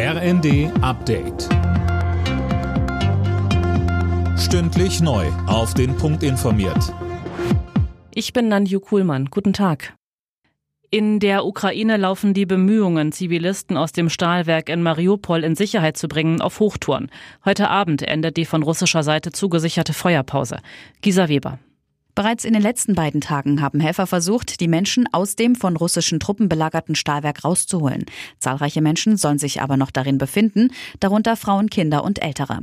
RND Update. Stündlich neu. Auf den Punkt informiert. Ich bin Nanju Kuhlmann. Guten Tag. In der Ukraine laufen die Bemühungen, Zivilisten aus dem Stahlwerk in Mariupol in Sicherheit zu bringen, auf Hochtouren. Heute Abend endet die von russischer Seite zugesicherte Feuerpause. Gisa Weber. Bereits in den letzten beiden Tagen haben Helfer versucht, die Menschen aus dem von russischen Truppen belagerten Stahlwerk rauszuholen. Zahlreiche Menschen sollen sich aber noch darin befinden, darunter Frauen, Kinder und Ältere.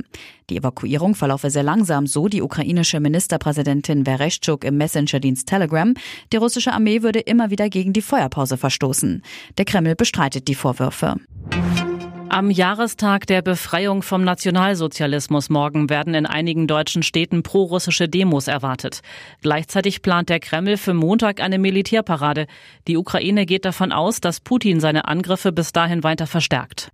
Die Evakuierung verlaufe sehr langsam, so die ukrainische Ministerpräsidentin Vereshchuk im Messenger-Dienst Telegram. Die russische Armee würde immer wieder gegen die Feuerpause verstoßen. Der Kreml bestreitet die Vorwürfe. Am Jahrestag der Befreiung vom Nationalsozialismus morgen werden in einigen deutschen Städten prorussische Demos erwartet. Gleichzeitig plant der Kreml für Montag eine Militärparade. Die Ukraine geht davon aus, dass Putin seine Angriffe bis dahin weiter verstärkt.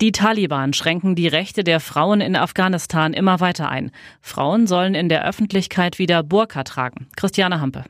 Die Taliban schränken die Rechte der Frauen in Afghanistan immer weiter ein. Frauen sollen in der Öffentlichkeit wieder Burka tragen. Christiane Hampe.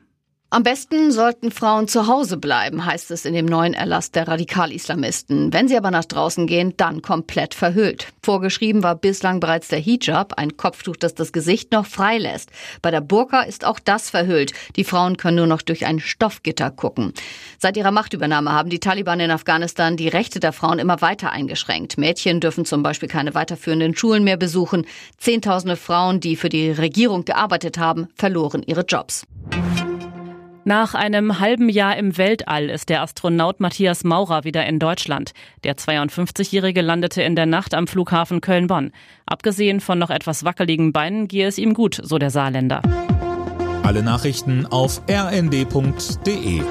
Am besten sollten Frauen zu Hause bleiben, heißt es in dem neuen Erlass der Radikal-Islamisten. Wenn sie aber nach draußen gehen, dann komplett verhüllt. Vorgeschrieben war bislang bereits der Hijab, ein Kopftuch, das das Gesicht noch freilässt. Bei der Burka ist auch das verhüllt. Die Frauen können nur noch durch ein Stoffgitter gucken. Seit ihrer Machtübernahme haben die Taliban in Afghanistan die Rechte der Frauen immer weiter eingeschränkt. Mädchen dürfen zum Beispiel keine weiterführenden Schulen mehr besuchen. Zehntausende Frauen, die für die Regierung gearbeitet haben, verloren ihre Jobs. Nach einem halben Jahr im Weltall ist der Astronaut Matthias Maurer wieder in Deutschland. Der 52-Jährige landete in der Nacht am Flughafen Köln-Bonn. Abgesehen von noch etwas wackeligen Beinen gehe es ihm gut, so der Saarländer. Alle Nachrichten auf rnd.de